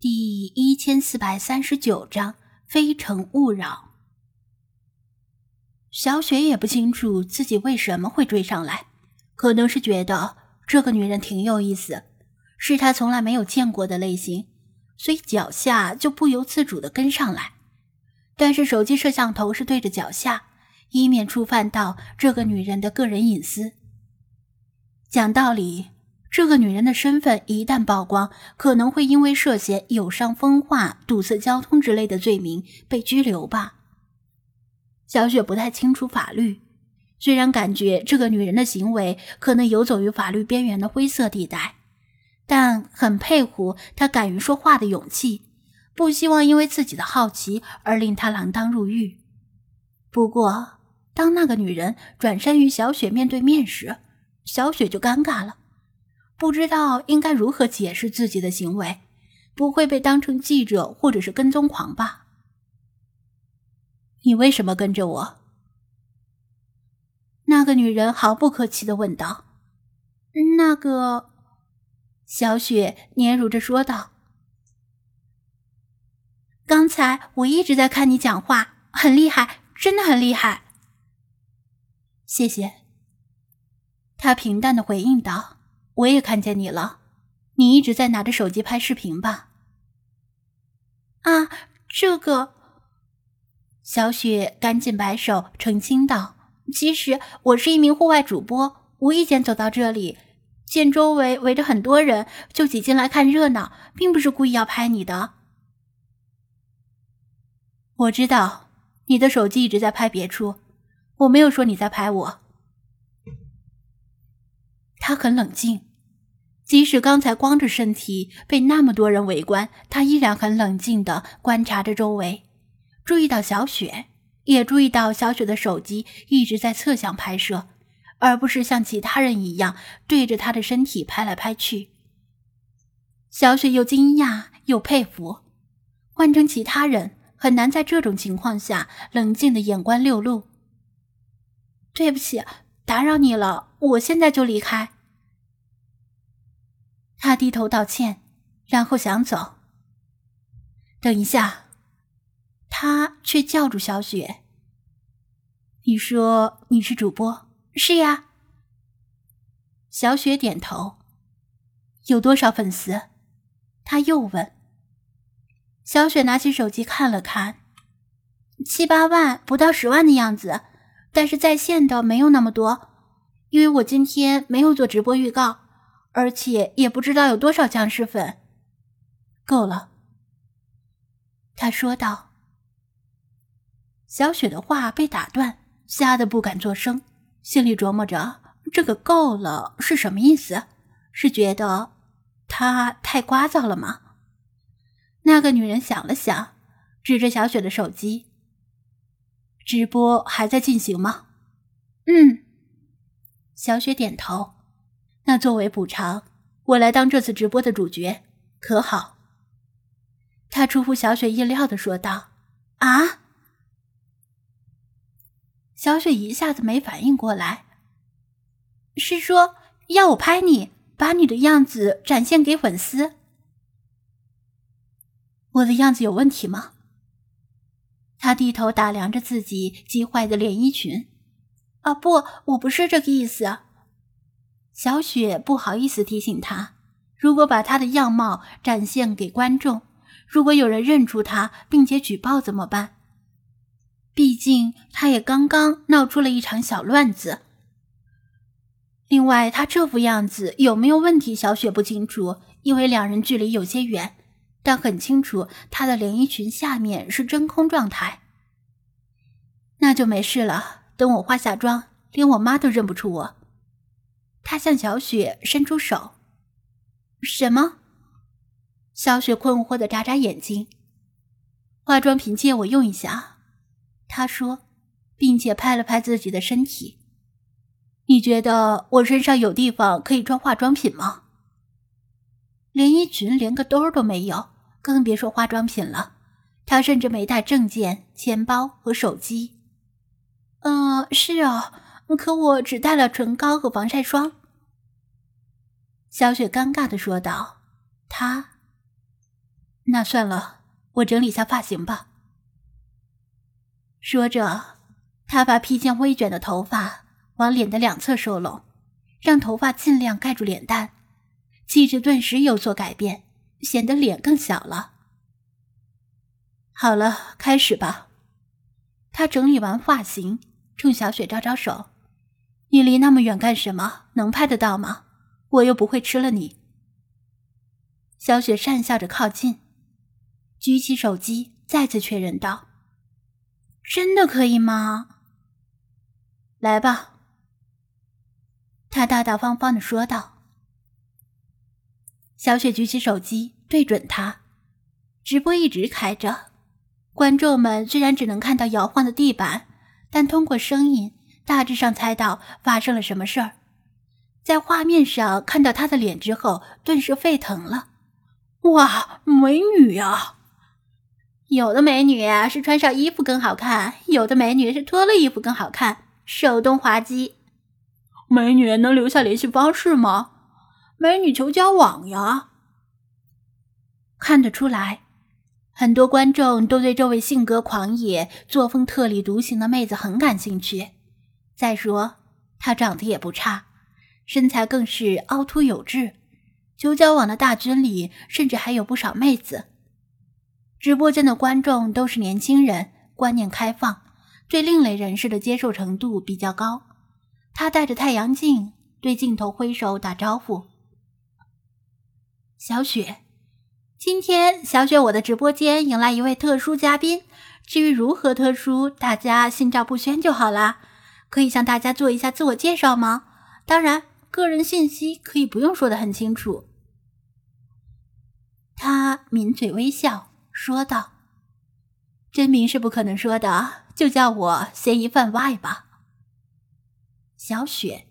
第一千四百三十九章非诚勿扰。小雪也不清楚自己为什么会追上来，可能是觉得这个女人挺有意思，是她从来没有见过的类型，所以脚下就不由自主的跟上来。但是手机摄像头是对着脚下，以免触犯到这个女人的个人隐私。讲道理。这个女人的身份一旦曝光，可能会因为涉嫌有伤风化、堵塞交通之类的罪名被拘留吧。小雪不太清楚法律，虽然感觉这个女人的行为可能游走于法律边缘的灰色地带，但很佩服她敢于说话的勇气，不希望因为自己的好奇而令她锒铛入狱。不过，当那个女人转身与小雪面对面时，小雪就尴尬了。不知道应该如何解释自己的行为，不会被当成记者或者是跟踪狂吧？你为什么跟着我？那个女人毫不客气的问道。那个，小雪嗫嚅着说道：“刚才我一直在看你讲话，很厉害，真的很厉害。”谢谢。他平淡的回应道。我也看见你了，你一直在拿着手机拍视频吧？啊，这个，小雪赶紧摆手澄清道：“其实我是一名户外主播，无意间走到这里，见周围围着很多人，就挤进来看热闹，并不是故意要拍你的。”我知道你的手机一直在拍别处，我没有说你在拍我。他很冷静。即使刚才光着身体被那么多人围观，他依然很冷静地观察着周围，注意到小雪，也注意到小雪的手机一直在侧向拍摄，而不是像其他人一样对着他的身体拍来拍去。小雪又惊讶又佩服，换成其他人很难在这种情况下冷静的眼观六路。对不起，打扰你了，我现在就离开。他低头道歉，然后想走。等一下，他却叫住小雪：“你说你是主播？是呀。”小雪点头。有多少粉丝？他又问。小雪拿起手机看了看，七八万，不到十万的样子。但是在线的没有那么多，因为我今天没有做直播预告。而且也不知道有多少僵尸粉。够了，他说道。小雪的话被打断，吓得不敢作声，心里琢磨着这个“够了”是什么意思？是觉得他太聒噪了吗？那个女人想了想，指着小雪的手机：“直播还在进行吗？”“嗯。”小雪点头。那作为补偿，我来当这次直播的主角，可好？他出乎小雪意料的说道：“啊！”小雪一下子没反应过来，是说要我拍你，把你的样子展现给粉丝？我的样子有问题吗？他低头打量着自己积坏的连衣裙。啊，不，我不是这个意思。小雪不好意思提醒他：“如果把他的样貌展现给观众，如果有人认出他并且举报怎么办？毕竟他也刚刚闹出了一场小乱子。另外，他这副样子有没有问题？小雪不清楚，因为两人距离有些远，但很清楚他的连衣裙下面是真空状态。那就没事了。等我化下妆，连我妈都认不出我。”他向小雪伸出手，什么？小雪困惑的眨眨眼睛。化妆品借我用一下，他说，并且拍了拍自己的身体。你觉得我身上有地方可以装化妆品吗？连衣裙连个兜都没有，更别说化妆品了。他甚至没带证件、钱包和手机。嗯，是啊，可我只带了唇膏和防晒霜。小雪尴尬的说道：“他，那算了，我整理下发型吧。说着，他把披肩微卷的头发往脸的两侧收拢，让头发尽量盖住脸蛋，气质顿时有所改变，显得脸更小了。好了，开始吧。他整理完发型，冲小雪招招手：“你离那么远干什么？能拍得到吗？我又不会吃了你。”小雪讪笑着靠近，举起手机，再次确认道：“真的可以吗？”“来吧。”他大大方方的说道。小雪举起手机，对准他，直播一直开着。观众们虽然只能看到摇晃的地板，但通过声音大致上猜到发生了什么事儿。在画面上看到她的脸之后，顿时沸腾了。哇，美女呀！有的美女是穿上衣服更好看，有的美女是脱了衣服更好看，手动滑稽。美女能留下联系方式吗？美女求交往呀！看得出来。很多观众都对这位性格狂野、作风特立独行的妹子很感兴趣。再说，她长得也不差，身材更是凹凸有致。求交往的大军里，甚至还有不少妹子。直播间的观众都是年轻人，观念开放，对另类人士的接受程度比较高。他戴着太阳镜，对镜头挥手打招呼：“小雪。”今天，小雪我的直播间迎来一位特殊嘉宾。至于如何特殊，大家心照不宣就好啦。可以向大家做一下自我介绍吗？当然，个人信息可以不用说的很清楚。他抿嘴微笑说道：“真名是不可能说的，就叫我嫌疑犯 Y 吧。”小雪，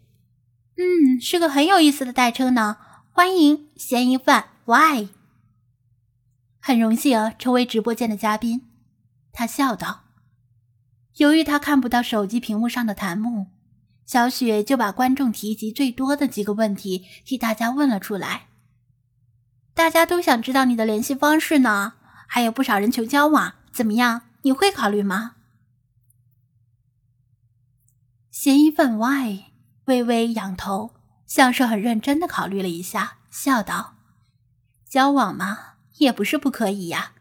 嗯，是个很有意思的代称呢。欢迎嫌疑犯 Y。很荣幸成为直播间的嘉宾，他笑道。由于他看不到手机屏幕上的弹幕，小雪就把观众提及最多的几个问题替大家问了出来。大家都想知道你的联系方式呢，还有不少人求交往，怎么样？你会考虑吗？嫌疑犯 Y 微微仰头，像是很认真的考虑了一下，笑道：“交往吗？”也不是不可以呀，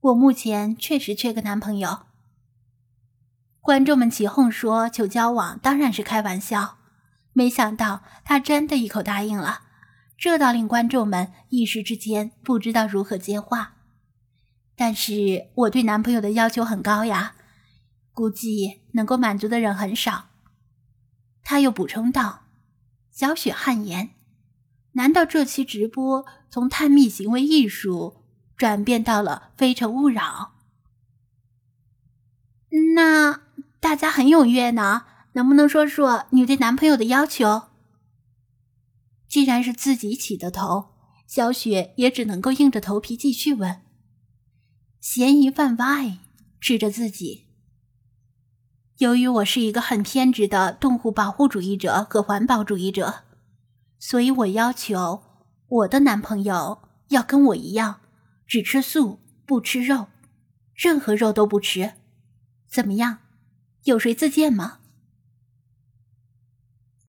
我目前确实缺个男朋友。观众们起哄说求交往当然是开玩笑，没想到他真的一口答应了，这倒令观众们一时之间不知道如何接话。但是我对男朋友的要求很高呀，估计能够满足的人很少。他又补充道：“小雪汗颜，难道这期直播从探秘行为艺术？”转变到了《非诚勿扰》，那大家很踊跃呢。能不能说说你对男朋友的要求？既然是自己起的头，小雪也只能够硬着头皮继续问。嫌疑犯 Y 指着自己，由于我是一个很偏执的动物保护主义者和环保主义者，所以我要求我的男朋友要跟我一样。只吃素，不吃肉，任何肉都不吃，怎么样？有谁自荐吗？